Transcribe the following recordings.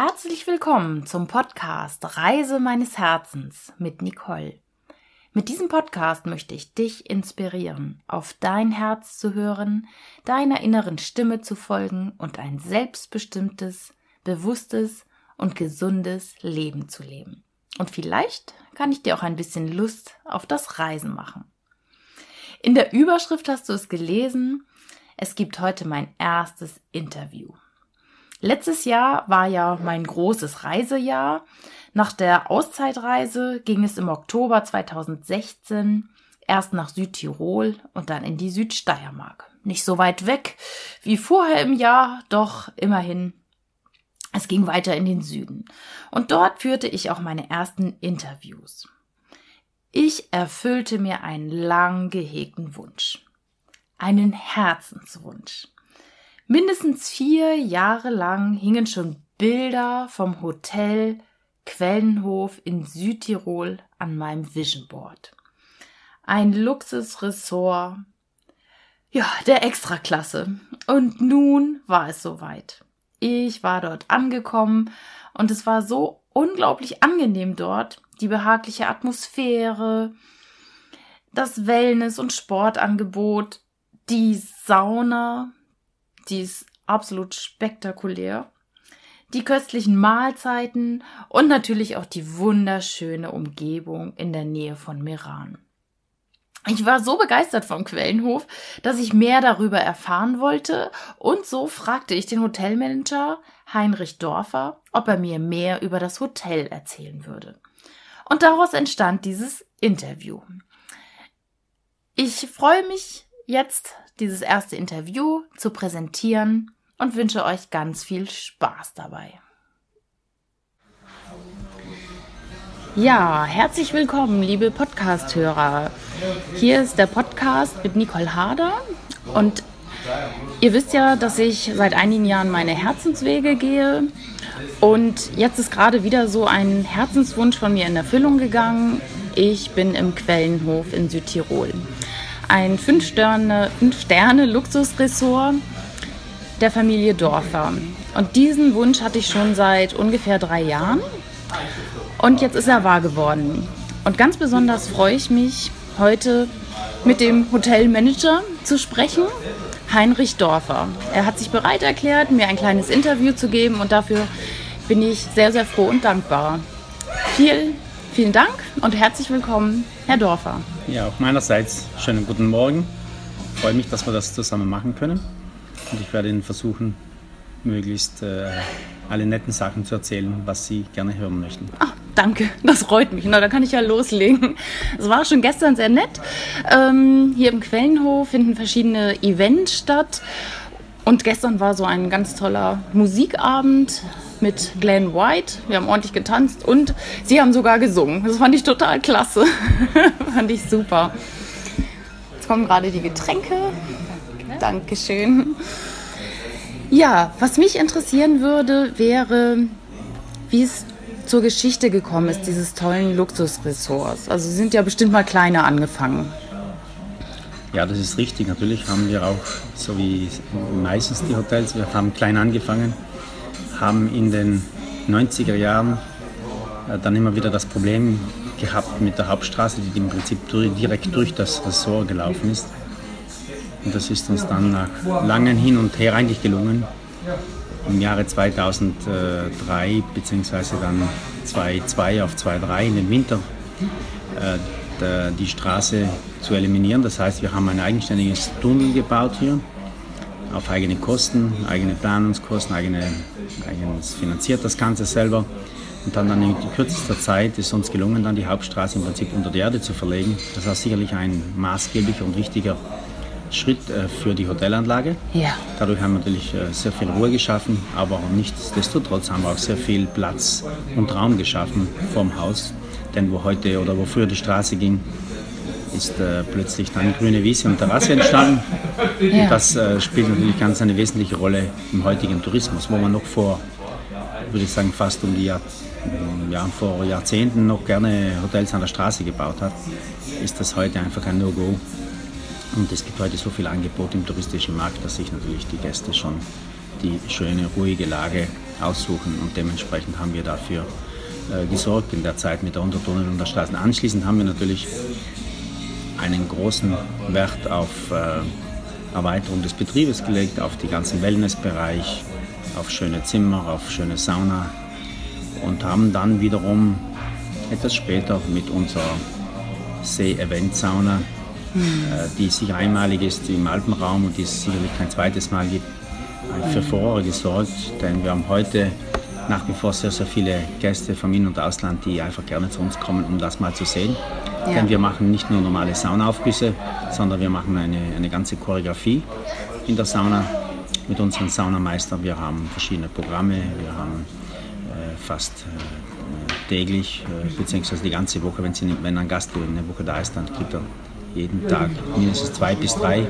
Herzlich willkommen zum Podcast Reise meines Herzens mit Nicole. Mit diesem Podcast möchte ich dich inspirieren, auf dein Herz zu hören, deiner inneren Stimme zu folgen und ein selbstbestimmtes, bewusstes und gesundes Leben zu leben. Und vielleicht kann ich dir auch ein bisschen Lust auf das Reisen machen. In der Überschrift hast du es gelesen, es gibt heute mein erstes Interview. Letztes Jahr war ja mein großes Reisejahr. Nach der Auszeitreise ging es im Oktober 2016 erst nach Südtirol und dann in die Südsteiermark. Nicht so weit weg wie vorher im Jahr, doch immerhin. Es ging weiter in den Süden. Und dort führte ich auch meine ersten Interviews. Ich erfüllte mir einen lang gehegten Wunsch. Einen Herzenswunsch. Mindestens vier Jahre lang hingen schon Bilder vom Hotel Quellenhof in Südtirol an meinem Vision Board. Ein Luxusressort, ja, der Extraklasse. Und nun war es soweit. Ich war dort angekommen und es war so unglaublich angenehm dort. Die behagliche Atmosphäre, das Wellness- und Sportangebot, die Sauna, die ist absolut spektakulär. Die köstlichen Mahlzeiten und natürlich auch die wunderschöne Umgebung in der Nähe von Meran. Ich war so begeistert vom Quellenhof, dass ich mehr darüber erfahren wollte und so fragte ich den Hotelmanager Heinrich Dorfer, ob er mir mehr über das Hotel erzählen würde. Und daraus entstand dieses Interview. Ich freue mich jetzt dieses erste Interview zu präsentieren und wünsche euch ganz viel Spaß dabei. Ja, herzlich willkommen, liebe Podcast-Hörer. Hier ist der Podcast mit Nicole Harder und ihr wisst ja, dass ich seit einigen Jahren meine Herzenswege gehe und jetzt ist gerade wieder so ein Herzenswunsch von mir in Erfüllung gegangen. Ich bin im Quellenhof in Südtirol ein Fünf-Sterne-Luxusressort der Familie Dorfer. Und diesen Wunsch hatte ich schon seit ungefähr drei Jahren. Und jetzt ist er wahr geworden. Und ganz besonders freue ich mich, heute mit dem Hotelmanager zu sprechen, Heinrich Dorfer. Er hat sich bereit erklärt, mir ein kleines Interview zu geben und dafür bin ich sehr, sehr froh und dankbar. Vielen, vielen Dank und herzlich willkommen, Herr Dorfer. Ja, auch meinerseits schönen guten Morgen. Ich freue mich, dass wir das zusammen machen können. Und ich werde Ihnen versuchen, möglichst äh, alle netten Sachen zu erzählen, was Sie gerne hören möchten. Ach, danke, das freut mich. Na, da kann ich ja loslegen. Es war schon gestern sehr nett. Ähm, hier im Quellenhof finden verschiedene Events statt. Und gestern war so ein ganz toller Musikabend mit Glenn White. Wir haben ordentlich getanzt und sie haben sogar gesungen. Das fand ich total klasse. fand ich super. Jetzt kommen gerade die Getränke. Dankeschön. Ja, was mich interessieren würde, wäre, wie es zur Geschichte gekommen ist, dieses tollen Luxusressorts. Also Sie sind ja bestimmt mal kleiner angefangen. Ja, das ist richtig. Natürlich haben wir auch, so wie meistens die Hotels, wir haben klein angefangen haben in den 90er Jahren äh, dann immer wieder das Problem gehabt mit der Hauptstraße, die im Prinzip direkt durch das Ressort gelaufen ist. Und das ist uns dann nach langem Hin und Her eigentlich gelungen, im Jahre 2003 bzw. dann 2.2 auf 2.3 in den Winter äh, die Straße zu eliminieren. Das heißt, wir haben ein eigenständiges Tunnel gebaut hier auf eigene Kosten, eigene Planungskosten, eigene, eigenes finanziert das Ganze selber. Und dann, dann in kürzester Zeit ist uns gelungen, dann die Hauptstraße im Prinzip unter die Erde zu verlegen. Das war sicherlich ein maßgeblicher und wichtiger Schritt äh, für die Hotelanlage. Ja. Dadurch haben wir natürlich äh, sehr viel Ruhe geschaffen, aber nichtsdestotrotz haben wir auch sehr viel Platz und Raum geschaffen vom Haus. Denn wo heute oder wo früher die Straße ging, ist äh, plötzlich dann grüne Wiese und Terrasse entstanden. Ja. Und das äh, spielt natürlich ganz eine wesentliche Rolle im heutigen Tourismus, wo man noch vor, würde ich sagen, fast um die Jahr, ja, vor Jahrzehnten noch gerne Hotels an der Straße gebaut hat, ist das heute einfach ein No-Go. Und es gibt heute so viel Angebot im touristischen Markt, dass sich natürlich die Gäste schon die schöne, ruhige Lage aussuchen und dementsprechend haben wir dafür äh, gesorgt in der Zeit mit der Untertunnel und der Straßen. Anschließend haben wir natürlich einen großen Wert auf äh, Erweiterung des Betriebes gelegt, auf die ganzen Wellnessbereich, auf schöne Zimmer, auf schöne Sauna und haben dann wiederum etwas später mit unserer See-Event-Sauna, mhm. äh, die sicher einmalig ist im Alpenraum und die es sicherlich kein zweites Mal gibt, für Furore gesorgt, denn wir haben heute nach wie vor sehr, sehr viele Gäste vom In- und Ausland, die einfach gerne zu uns kommen, um das mal zu sehen. Ja. Denn wir machen nicht nur normale Saunaaufgüsse, sondern wir machen eine, eine ganze Choreografie in der Sauna mit unseren Saunameistern. Wir haben verschiedene Programme, wir haben äh, fast äh, täglich, äh, beziehungsweise die ganze Woche, wenn, sie, wenn ein Gast eine Woche da ist, dann gibt er jeden Tag mindestens zwei bis drei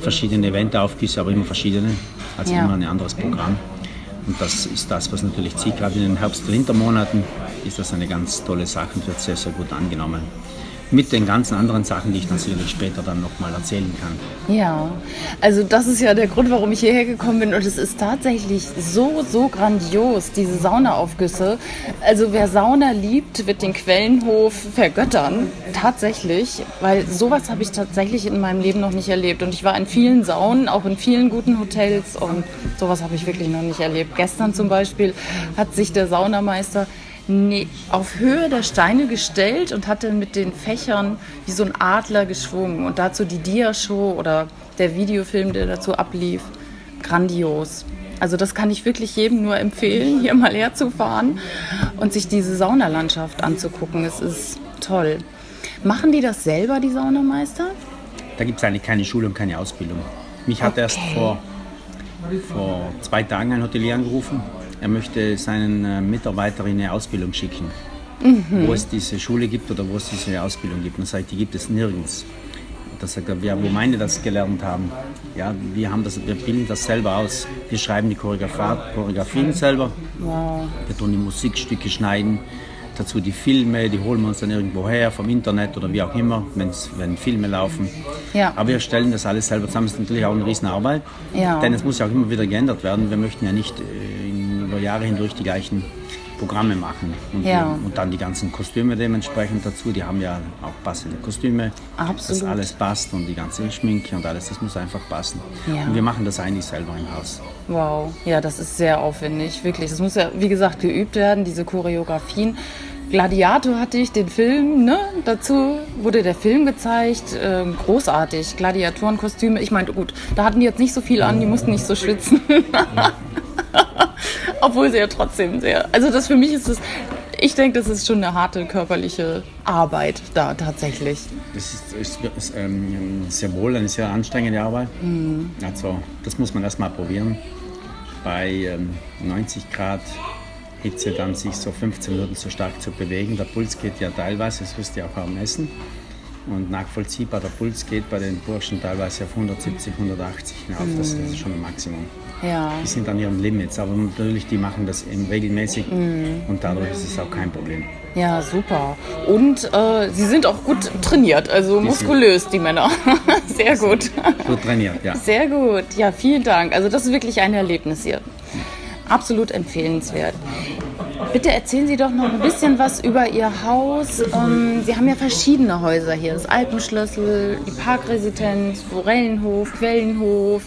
verschiedene Eventaufgüsse, aber immer verschiedene, also ja. immer ein anderes Programm. Und das ist das, was natürlich zieht. Gerade in den Herbst- und Wintermonaten ist das eine ganz tolle Sache und wird sehr, sehr gut angenommen mit den ganzen anderen Sachen, die ich natürlich später dann nochmal erzählen kann. Ja, also das ist ja der Grund, warum ich hierher gekommen bin und es ist tatsächlich so, so grandios, diese Saunaaufgüsse. Also wer Sauna liebt, wird den Quellenhof vergöttern, tatsächlich, weil sowas habe ich tatsächlich in meinem Leben noch nicht erlebt und ich war in vielen Saunen, auch in vielen guten Hotels und sowas habe ich wirklich noch nicht erlebt. Gestern zum Beispiel hat sich der Saunameister auf Höhe der Steine gestellt und hat dann mit den Fächern wie so ein Adler geschwungen. Und dazu die Dia-Show oder der Videofilm, der dazu ablief. Grandios. Also das kann ich wirklich jedem nur empfehlen, hier mal herzufahren und sich diese Saunalandschaft anzugucken. Es ist toll. Machen die das selber, die Saunameister? Da gibt es eigentlich keine Schule und keine Ausbildung. Mich hat okay. erst vor, vor zwei Tagen ein Hotelier angerufen er möchte seinen äh, Mitarbeitern eine Ausbildung schicken, mhm. wo es diese Schule gibt oder wo es diese Ausbildung gibt. Und er sagt, die gibt es nirgends. Da sagt er, ja, wo meine das gelernt haben? Ja, wir, haben das, wir bilden das selber aus. Wir schreiben die Choreografien selber. Wow. Wir tun die Musikstücke schneiden dazu die Filme, die holen wir uns dann irgendwo her, vom Internet oder wie auch immer, wenn Filme laufen. Ja. Aber wir stellen das alles selber zusammen. Das ist natürlich auch eine Riesenarbeit, ja. denn es muss ja auch immer wieder geändert werden. Wir möchten ja nicht äh, über Jahre hindurch die gleichen Programme machen. Und, ja. und, dann die ganzen Kostüme dementsprechend dazu. Die haben ja auch passende Kostüme. Absolut. Dass alles passt und die ganze Schminke und alles, das muss einfach passen. Ja. Und wir machen das eigentlich selber im Haus. Wow, ja, das ist sehr aufwendig, wirklich. Das muss ja, wie gesagt, geübt werden, diese Choreografien. Gladiator hatte ich, den Film, ne? Dazu wurde der Film gezeigt. Äh, großartig. Gladiatorenkostüme. Ich meine, gut, da hatten die jetzt nicht so viel an, die mussten nicht so schwitzen. Obwohl sie ja trotzdem sehr. Also das für mich ist es. Ich denke, das ist schon eine harte körperliche Arbeit da tatsächlich. Das ist, ist, ist ähm, sehr wohl eine sehr anstrengende Arbeit. Mhm. Also das muss man erstmal probieren. Bei ähm, 90 Grad Hitze dann sich so 15 Minuten so stark zu bewegen. Der Puls geht ja teilweise, das wirst du ja auch am messen. Und nachvollziehbar, der Puls geht bei den Burschen teilweise auf 170, 180 hinauf. Mhm. Das ist schon ein Maximum. Ja. Die sind an ihren Limits, aber natürlich, die machen das eben regelmäßig mhm. und dadurch ist es auch kein Problem. Ja, super. Und äh, sie sind auch gut trainiert, also die muskulös, die Männer. Sehr gut. Gut trainiert, ja. Sehr gut. Ja, vielen Dank. Also das ist wirklich ein Erlebnis hier. Absolut empfehlenswert. Bitte erzählen Sie doch noch ein bisschen was über Ihr Haus. Ähm, Sie haben ja verschiedene Häuser hier. Das Alpenschlüssel, die Parkresidenz, Forellenhof, Quellenhof.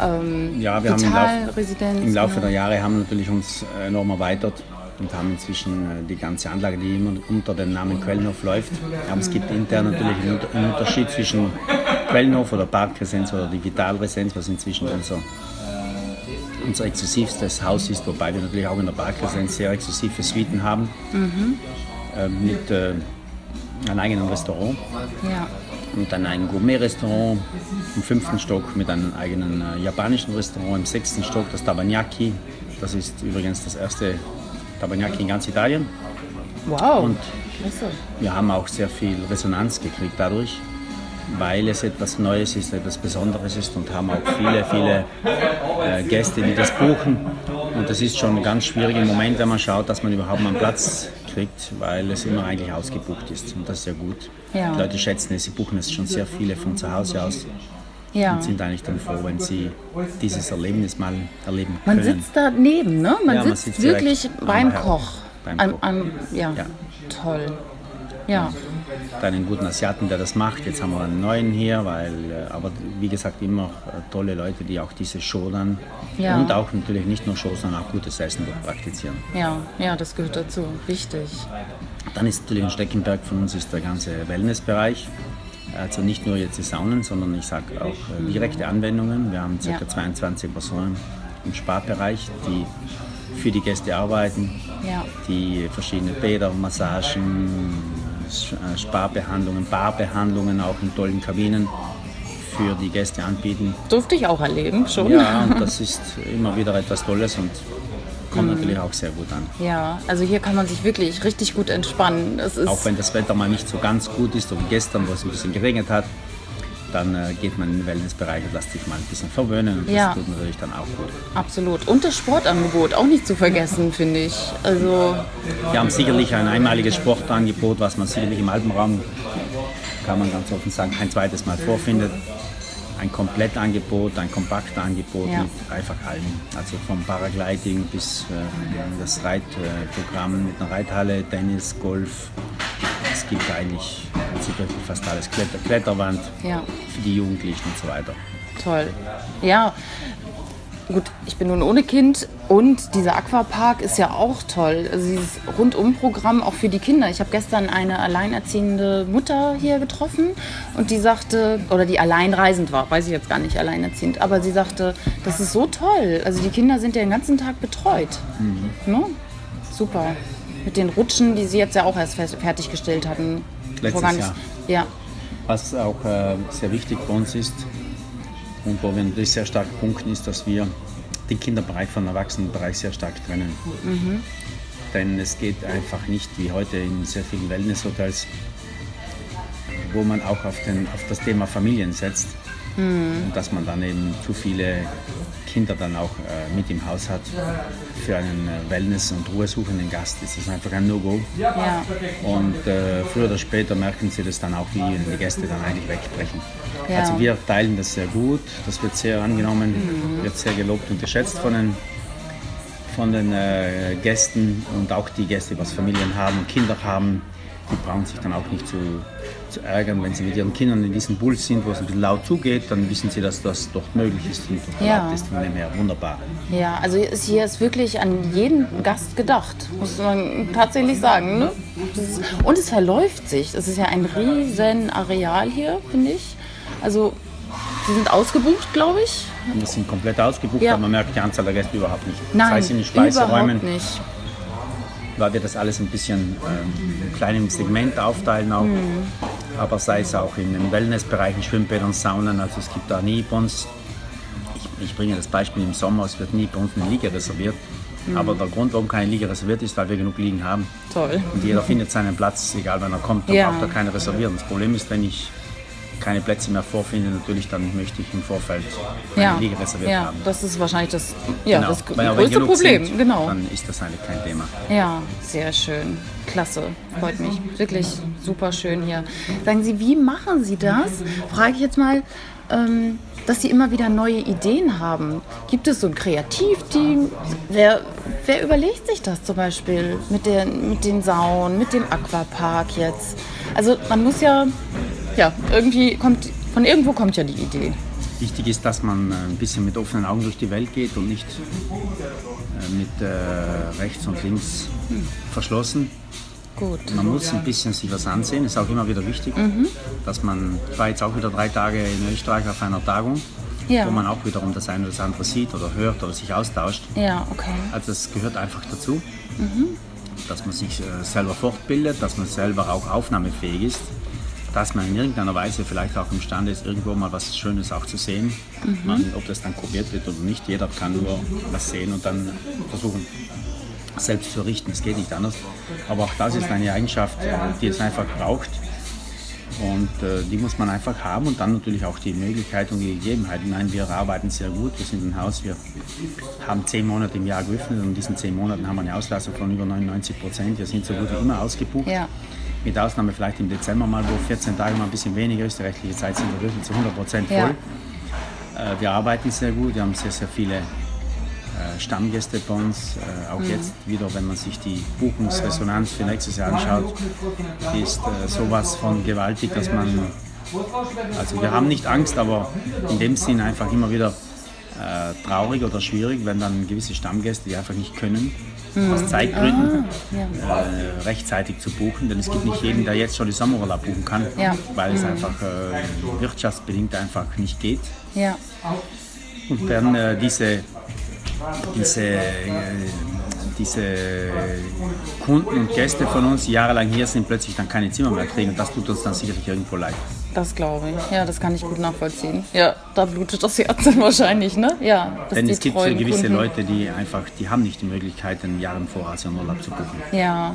Ähm, ja, wir haben im, Lauf, im Laufe ja. der Jahre haben natürlich uns enorm erweitert und haben inzwischen äh, die ganze Anlage, die immer unter dem Namen Quellenhof läuft. Aber es gibt intern natürlich einen Unterschied zwischen Quellenhof oder Parkresidenz oder Digitalresidenz, was inzwischen unser, unser exklusivstes Haus ist, wobei wir natürlich auch in der Parkresidenz sehr exklusive Suiten haben mhm. äh, mit äh, einem eigenen Restaurant. Ja und dann ein Gourmet-Restaurant im fünften Stock mit einem eigenen äh, japanischen Restaurant im sechsten Stock, das Tabagnacchi. Das ist übrigens das erste Tabagnacchi in ganz Italien. Wow. Und wir haben auch sehr viel Resonanz gekriegt dadurch, weil es etwas Neues ist, etwas Besonderes ist und haben auch viele, viele äh, Gäste, die das buchen. Und das ist schon ein ganz schwieriger Moment, wenn man schaut, dass man überhaupt mal einen Platz kriegt, weil es immer eigentlich ausgebucht ist. Und das ist ja gut. Ja. Die Leute schätzen es, sie buchen es schon sehr viele von zu Hause aus. Ja. und sind eigentlich dann froh, wenn sie dieses Erlebnis mal erleben Man können. sitzt daneben, ne? Man Ja, man sitzt, wirklich beim Koch. beim Koch. am- ja. Ja. toll. Ja, dann einen guten Asiaten, der das macht. Jetzt haben wir einen neuen hier, weil, äh, aber wie gesagt, immer äh, tolle Leute, die auch diese Show dann Ja. und auch natürlich nicht nur Show, sondern auch gutes Essen dort praktizieren. ja, ja, das gehört dazu. Wichtig. Dann ist natürlich ein Steckenberg von uns ist der ganze Wellnessbereich. Also nicht nur jetzt die Saunen, sondern ich sage auch äh, direkte Anwendungen. Wir haben ca. Ja. 22 Personen im Sparbereich, die für die Gäste arbeiten, Ja. die verschiedene Bäder, Massagen, Äh, Sparbehandlungen, Barbehandlungen auch in tollen Kabinen für die Gäste anbieten. Durfte ich auch erleben, schon. Ja, und das ist immer wieder etwas Tolles und kommt Mhm. natürlich auch sehr gut an. Ja, also hier kann man sich wirklich richtig gut entspannen. Auch wenn das Wetter mal nicht so ganz gut ist, so wie gestern, wo es ein bisschen geregnet hat, dann äh, geht man in den Wellnessbereich und lässt sich mal ein bisschen verwöhnen und Ja. das tut natürlich dann auch gut. absolut. Und das Sportangebot auch nicht zu vergessen, finde ich. Also Wir haben sicherlich ein einmaliges Sportangebot, was man sicherlich im Alpenraum, kann man ganz offen sagen, kein zweites Mal vorfindet. Ein Komplettangebot, ein Kompaktangebot Ja. mit einfach allem. Also vom Paragliding bis äh, das Reitprogramm mit einer Reithalle, Tennis, Golf. Es gibt eigentlich fast alles. Kletter, Kletterwand Ja. für die Jugendlichen und so weiter. toll. Ja. Gut, ich bin nun ohne Kind und dieser Aquapark ist ja auch toll. Also dieses Rundumprogramm auch für die Kinder. Ich habe gestern eine alleinerziehende Mutter hier getroffen und die sagte, oder die alleinreisend war, weiß ich jetzt gar nicht, alleinerziehend, aber sie sagte, das ist so toll. Also die Kinder sind ja den ganzen Tag betreut. Ne? Super. Mit den Rutschen, die sie jetzt ja auch erst fer- fertiggestellt hatten. Letztes Vor gar nicht- Jahr. Ja, Was auch äh, sehr wichtig bei uns ist und wo wir natürlich sehr stark punkten, ist, dass wir den Kinderbereich vom Erwachsenenbereich sehr stark trennen. Denn es geht einfach nicht wie heute in sehr vielen Wellnesshotels, wo man auch auf, den, auf das Thema Familien setzt und dass man dann eben zu viele Kinder dann auch äh, mit im Haus hat. Für einen äh, Wellness- und ruhesuchenden Gast ist das einfach ein No-Go. ja, Und äh, früher oder später merken sie das dann auch, wie die Gäste dann eigentlich wegbrechen. Ja. Also wir teilen das sehr gut, das wird sehr angenommen, Mhm. wird sehr gelobt und geschätzt von den, von den äh, Gästen und auch die Gäste, die was Familien haben Kinder haben, die brauchen sich dann auch nicht zu, zu ärgern, wenn sie mit ihren Kindern in diesem Bull sind, wo es ein bisschen laut zugeht, dann wissen sie, dass das dort möglich ist und Ja. ist. Von dem her wunderbar. Ja, also hier ist wirklich an jeden Gast gedacht, muss man tatsächlich sagen. Ne? Das und es verläuft sich. Es ist ja ein riesen Areal hier, finde ich. Also, sie sind ausgebucht, glaube ich. Und wir sind komplett ausgebucht, Ja. aber man merkt die Anzahl der Gäste überhaupt nicht. Nein, das heißt, in den Speiseräumen überhaupt nicht. Weil wir das alles ein bisschen ähm, in kleinem Segment aufteilen auch. Mhm. Aber sei es auch in den Wellnessbereichen, Schwimmbädern, Saunen, also es gibt da nie bei uns, ich, ich bringe das Beispiel im Sommer, es wird nie bei uns eine Liege reserviert. Mhm. Aber der Grund, warum keine Liege reserviert ist, weil wir genug Liegen haben. Toll. Und jeder findet seinen Platz, egal wann er kommt, dann Ja. braucht er keine reservieren. Das Problem ist, wenn ich keine Plätze mehr vorfinde, natürlich, dann möchte ich im Vorfeld eine Ja, Liege reserviert ja, haben. das ist wahrscheinlich das, ja, Genau. das größte Problem. sind, genau. Dann ist das eigentlich kein Thema. Ja, sehr schön. Klasse. Freut mich. Wirklich super schön hier. Sagen Sie, wie machen Sie das? Frage ich jetzt mal, ähm, dass Sie immer wieder neue Ideen haben. Gibt es so ein Kreativteam? Wer, wer überlegt sich das zum Beispiel mit, der, mit den Saunen, mit dem Aquapark jetzt? Also man muss ja, ja, irgendwie kommt, von irgendwo kommt ja die Idee. Wichtig ist, dass man äh, ein bisschen mit offenen Augen durch die Welt geht und nicht äh, mit äh, rechts und links verschlossen. Gut. Man muss ein bisschen sich was ansehen, ist auch immer wieder wichtig, dass man, ich war jetzt auch wieder drei Tage in Österreich auf einer Tagung, Ja. wo man auch wiederum das eine oder das andere sieht oder hört oder sich austauscht. Ja, okay. Also das gehört einfach dazu, dass man sich äh, selber fortbildet, dass man selber auch aufnahmefähig ist, dass man in irgendeiner Weise vielleicht auch imstande ist, irgendwo mal was Schönes auch zu sehen. Man, ob das dann kopiert wird oder nicht, jeder kann nur was sehen und dann versuchen, selbst zu richten. Es geht nicht anders. Aber auch das ist eine Eigenschaft, äh, die es einfach braucht. Und äh, die muss man einfach haben und dann natürlich auch die Möglichkeit und die Gegebenheiten. Nein, wir arbeiten sehr gut, wir sind ein Haus, wir haben zehn Monate im Jahr geöffnet und in diesen zehn Monaten haben wir eine Auslastung von über 99 Prozent. Wir sind so gut wie immer ausgebucht. Ja. Mit Ausnahme vielleicht im Dezember mal, wo 14 Tage mal ein bisschen weniger ist. Die rechtliche Zeit sind wir wirklich zu 100 Prozent voll. Ja. Äh, wir arbeiten sehr gut, wir haben sehr, sehr viele äh, Stammgäste bei uns. Äh, auch mhm. jetzt wieder, wenn man sich die Buchungsresonanz für nächstes Jahr anschaut, ist sowas von gewaltig, dass man, also wir haben nicht Angst, aber in dem Sinn einfach immer wieder traurig oder schwierig, wenn dann gewisse Stammgäste, die einfach nicht können, mhm. aus Zeitgründen ah, ja. äh, rechtzeitig zu buchen. Denn es gibt nicht jeden, der jetzt schon die Sommerurlaub buchen kann, ja. weil es mhm. einfach äh, wirtschaftsbedingt einfach nicht geht. Ja. Und dann äh, diese diese, diese Kunden und Gäste von uns, die jahrelang hier sind, plötzlich dann keine Zimmer mehr kriegen. Und das tut uns dann sicherlich irgendwo leid. Das glaube ich. Ja, das kann ich gut nachvollziehen. Ja, da blutet das Herz dann wahrscheinlich, ne? Ja. Denn es gibt gewisse Kunden. Leute, die einfach, die haben nicht die Möglichkeit, einen Jahr im Voraus ihren Urlaub zu buchen. Ja,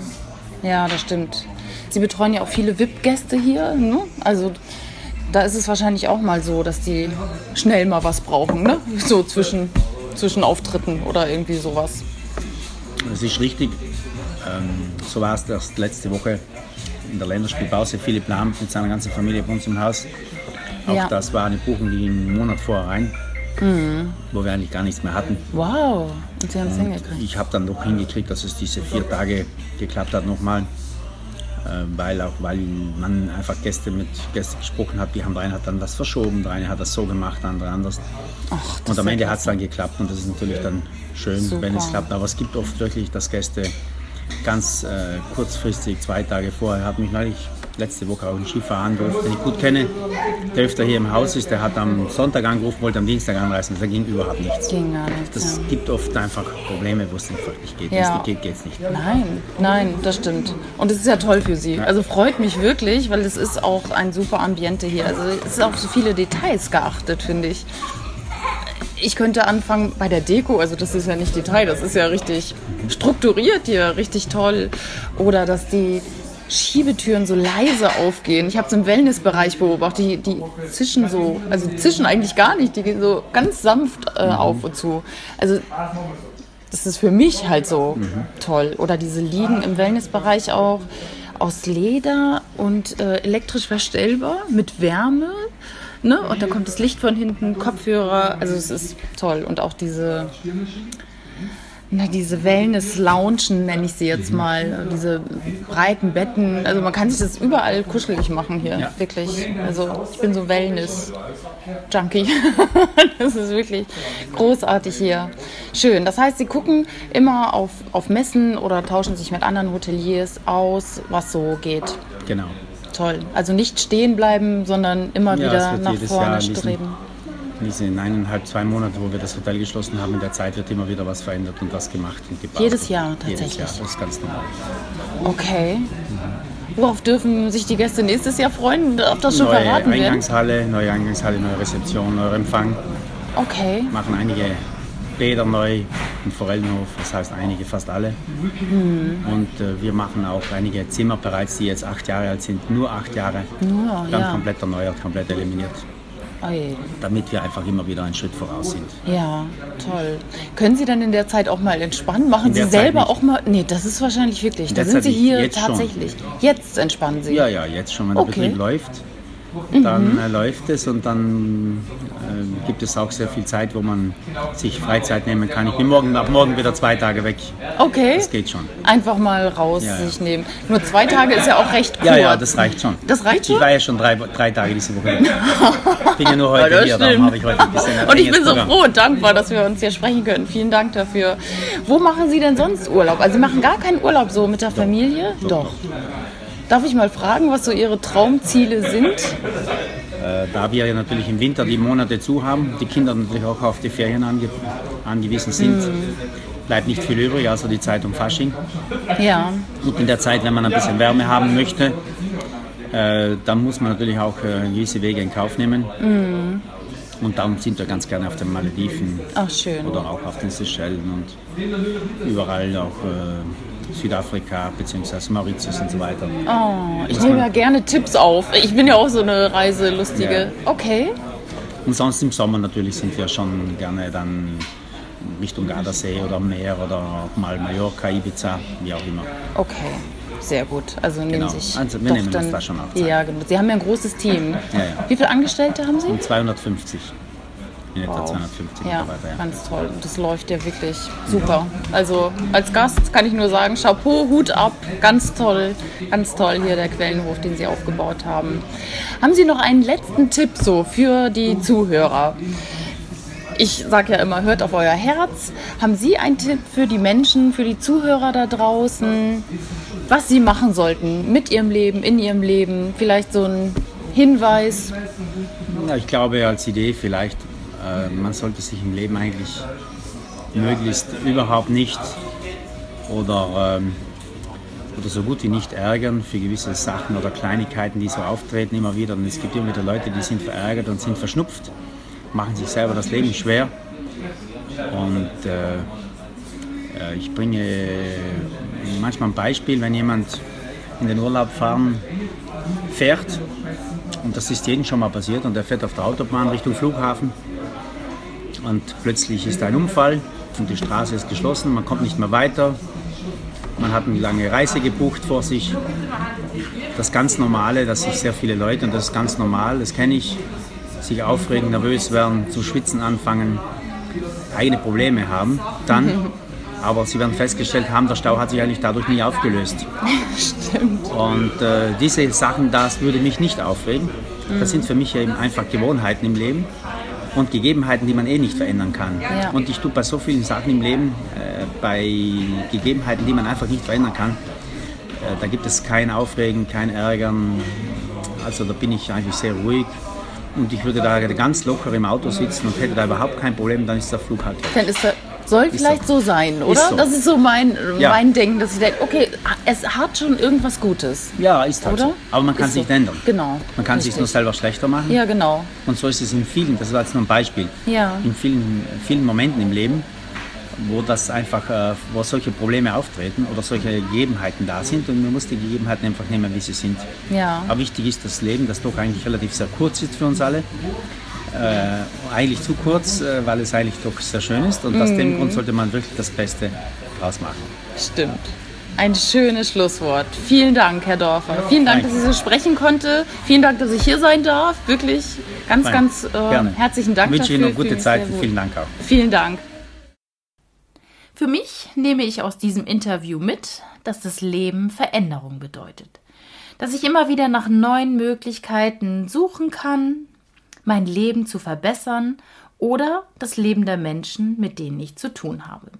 ja, das stimmt. Sie betreuen ja auch viele VIP-Gäste hier, ne? Also da ist es wahrscheinlich auch mal so, dass die schnell mal was brauchen, ne? So zwischen zwischen Auftritten oder irgendwie sowas. Das ist richtig. Ähm, so war es erst letzte Woche in der Länderspielpause. Philipp Lahm mit seiner ganzen Familie bei uns im Haus. Auch ja. das war eine Buchung, die einen Monat vorher rein, mhm. wo wir eigentlich gar nichts mehr hatten. Wow, und Sie haben es hingekriegt. Ich habe dann noch hingekriegt, dass es diese vier Tage geklappt hat nochmal. Äh, weil auch weil man einfach Gäste mit Gästen gesprochen hat, die haben der eine hat dann was verschoben, der eine hat das so gemacht, der andere anders. Ach, und am Ende hat es dann geklappt und das ist natürlich dann schön, Super. wenn es klappt. Aber es gibt oft wirklich, dass Gäste ganz äh, kurzfristig, zwei Tage vorher, hat mich neulich letzte Woche auch einen Skifahrer angerufen, den ich gut kenne, der öfter hier im Haus ist, der hat am Sonntag angerufen, wollte am Dienstag anreisen, da ging überhaupt nichts. Ging gar nichts. Das ja. gibt oft einfach Probleme, wo es einfach nicht geht. Ja. Wenn es nicht geht, geht es nicht. Nein, nein, das stimmt. Und es ist ja toll für Sie. Ja. Also freut mich wirklich, weil es ist auch ein super Ambiente hier. Also es ist auch so viele Details geachtet, finde ich ich könnte anfangen bei der Deko, also das ist ja nicht Detail, das ist ja richtig strukturiert hier, richtig toll. Oder dass die Schiebetüren so leise aufgehen. Ich habe es im Wellnessbereich beobachtet, die, die zischen so, also zischen eigentlich gar nicht, die gehen so ganz sanft äh, mhm. auf und zu. Also das ist für mich halt so mhm. toll. Oder diese Liegen im Wellnessbereich auch aus Leder und äh, elektrisch verstellbar mit Wärme. Ne? Und da kommt das Licht von hinten, Kopfhörer. Also es ist toll. Und auch diese na, diese Wellness-Loungen nenne ich sie jetzt mal, diese breiten Betten. Also man kann sich das überall kuschelig machen hier, ja. wirklich. Also ich bin so Wellness-Junkie. das ist wirklich großartig hier. Schön. Das heißt, Sie gucken immer auf, auf Messen oder tauschen sich mit anderen Hoteliers aus, was so geht. Genau. Toll. Also nicht stehen bleiben, sondern immer ja, wieder nach vorne streben in diesen eineinhalb, zwei Monaten, wo wir das Hotel geschlossen haben, in der Zeit wird immer wieder was verändert und was gemacht und gebaut. Jedes Jahr tatsächlich? Jedes Jahr, das ist ganz normal. Okay. Mhm. Worauf dürfen sich die Gäste nächstes Jahr freuen? Darf das schon neue verraten werden? Eingangshalle, neue Eingangshalle, neue Rezeption, neuer Empfang. Okay. Machen einige Bäder neu im Forellenhof, das heißt einige, fast alle. Mhm. Und äh, wir machen auch einige Zimmer bereits, die jetzt acht Jahre alt sind, nur acht Jahre. Nur, Dann ja. komplett erneuert, komplett eliminiert. Oje. damit wir einfach immer wieder einen Schritt voraus sind. Ja, toll. Können Sie dann in der Zeit auch mal entspannen? Machen Sie selber auch mal. Nee, das ist wahrscheinlich wirklich. Da sind Sie hier tatsächlich. Schon. Jetzt entspannen Sie. Ja, ja, jetzt schon, wenn der okay. Betrieb läuft dann mhm. äh, läuft es und dann äh, gibt es auch sehr viel Zeit, wo man sich Freizeit nehmen kann. Ich bin morgen, ab morgen wieder zwei Tage weg. Okay. Das geht schon. Einfach mal raus ja, sich nehmen. Nur zwei Tage ist ja auch recht kurz. Ja, ja, das reicht schon. Das reicht schon? Ich war ja schon drei, drei Tage diese Woche ich bin ja nur heute ja, hier, darum habe ich heute ein bisschen Und ich bin so Programm. froh und dankbar, dass wir uns hier sprechen können. Vielen Dank dafür. Wo machen Sie denn sonst Urlaub? Also Sie machen gar keinen Urlaub so mit der Familie? Doch. Doch. Darf ich mal fragen, was so Ihre Traumziele sind? Äh, da wir ja natürlich im Winter die Monate zu haben, die Kinder natürlich auch auf die Ferien ange angewiesen sind, mm. bleibt nicht viel übrig, außer die Zeit um Fasching. Ja. Und in der Zeit, wenn man ein bisschen Wärme haben möchte, äh, dann muss man natürlich auch äh, gewisse Wege in Kauf nehmen. Mm. Und darum sind wir ganz gerne auf den Malediven Ach, schön. oder auch auf den Seychellen und überall auch äh, Südafrika bzw. Mauritius und so weiter. Oh, ich nehme ja gerne Tipps auf. Ich bin ja auch so eine Reiselustige. Ja. Okay. Und sonst im Sommer natürlich sind wir schon gerne dann Richtung Gardasee oder Meer oder auch mal Mallorca, Ibiza, wie auch immer. Okay. Sehr gut. Also nehmen genau. sich also wir nehmen dann, uns da schon auf. Ja, genau. Sie haben ja ein großes Team. Ja, ja. Wie viele Angestellte haben Sie? 250. in etwa wow. 250 ja, Mitarbeiter. Ja, ganz toll. Das läuft ja wirklich super. Also als Gast kann ich nur sagen, Chapeau, Hut ab, ganz toll, ganz toll hier der Quellenhof, den Sie aufgebaut haben. Haben Sie noch einen letzten Tipp so für die Zuhörer? Ich sage ja immer, hört auf euer Herz. Haben Sie einen Tipp für die Menschen, für die Zuhörer da draußen, was sie machen sollten mit ihrem Leben, in ihrem Leben? Vielleicht so ein Hinweis? Ja, ich glaube als Idee vielleicht, äh, man sollte sich im Leben eigentlich möglichst überhaupt nicht oder, ähm, oder so gut wie nicht ärgern für gewisse Sachen oder Kleinigkeiten, die so auftreten immer wieder. Und es gibt immer wieder Leute, die sind verärgert und sind verschnupft, machen sich selber das Leben schwer. Und äh, äh ich bringe manchmal ein Beispiel, wenn jemand in den Urlaub fahren fährt und das ist jedem schon mal passiert und er fährt auf der Autobahn Richtung Flughafen und plötzlich ist ein Unfall und die Straße ist geschlossen, man kommt nicht mehr weiter, man hat eine lange Reise gebucht vor sich. Das ganz Normale, dass sich sehr viele Leute, und das ist ganz normal, das kenne ich, sich aufregen, nervös werden, zu schwitzen anfangen, eigene Probleme haben, dann aber sie werden festgestellt haben, der Stau hat sich eigentlich dadurch nie aufgelöst. Stimmt. Und äh, diese Sachen, das würde mich nicht aufregen. Das sind für mich eben einfach Gewohnheiten im Leben und Gegebenheiten, die man eh nicht verändern kann. Ja. Und ich tue bei so vielen Sachen im Leben, äh, bei Gegebenheiten, die man einfach nicht verändern kann, äh, da gibt es kein Aufregen, kein Ärgern. Also da bin ich eigentlich sehr ruhig. Und ich würde da ganz locker im Auto sitzen und hätte da überhaupt kein Problem, dann ist der Flug halt. Dann ist der soll ist vielleicht so, so sein, oder? So. Das ist so mein, ja. mein Denken, dass ich denke, okay, es hat schon irgendwas Gutes. Ja, ist halt oder? So. Aber man kann es so. nicht ändern. Genau. Man kann es sich nur selber schlechter machen. Ja, genau. Und so ist es in vielen, das war jetzt nur ein Beispiel, ja. in vielen, vielen Momenten im Leben, wo das einfach, äh, wo solche Probleme auftreten oder solche Gegebenheiten da sind und man muss die Gegebenheiten einfach nehmen, wie sie sind. Ja. Aber wichtig ist das Leben, das doch eigentlich relativ sehr kurz ist für uns alle äh, eigentlich zu kurz, äh, weil es eigentlich doch sehr schön ist. Und aus dem mm. Grund sollte man wirklich das Beste draus machen. Stimmt. Ein schönes Schlusswort. Vielen Dank, Herr Dorfer. Vielen Dank, Danke. dass ich so sprechen konnte. Vielen Dank, dass ich hier sein darf. Wirklich ganz, Fein. ganz äh, herzlichen Dank. Ich wünsche Ihnen eine gute Zeit und vielen Dank auch. Vielen Dank. Für mich nehme ich aus diesem Interview mit, dass das Leben Veränderung bedeutet. Dass ich immer wieder nach neuen Möglichkeiten suchen kann, mein Leben zu verbessern oder das Leben der Menschen, mit denen ich zu tun habe.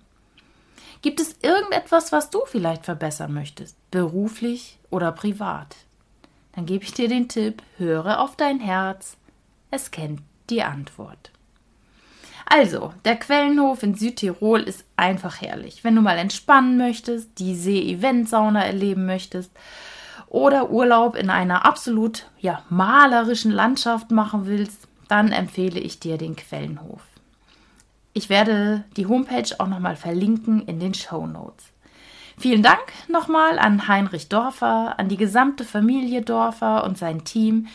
Gibt es irgendetwas, was du vielleicht verbessern möchtest, beruflich oder privat? Dann gebe ich dir den Tipp, höre auf dein Herz, es kennt die Antwort. Also, der Quellenhof in Südtirol ist einfach herrlich. Wenn du mal entspannen möchtest, die See-Event-Sauna erleben möchtest oder Urlaub in einer absolut ja, malerischen Landschaft machen willst, dann empfehle ich dir den Quellenhof. Ich werde die Homepage auch nochmal verlinken in den Show Notes. Vielen Dank nochmal an Heinrich Dorfer, an die gesamte Familie Dorfer und sein Team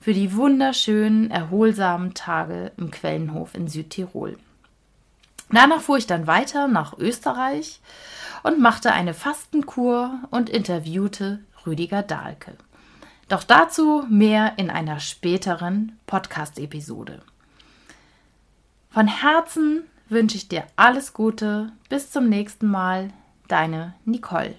für die wunderschönen, erholsamen Tage im Quellenhof in Südtirol. Danach fuhr ich dann weiter nach Österreich und machte eine Fastenkur und interviewte Rüdiger Dahlke. Doch dazu mehr in einer späteren Podcast-Episode. Von Herzen wünsche ich dir alles Gute. Bis zum nächsten Mal. Deine Nicole.